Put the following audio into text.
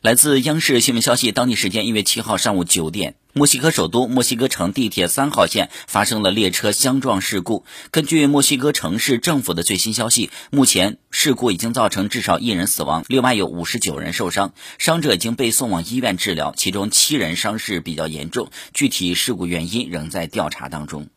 来自央视新闻消息当地时间一月七号上午九点墨西哥首都墨西哥城地铁三号线发生了列车相撞事故。根据墨西哥城市政府的最新消息目前事故已经造成至少一人死亡另外有五十九人受伤伤者已经被送往医院治疗其中七人伤势比较严重具体事故原因仍在调查当中。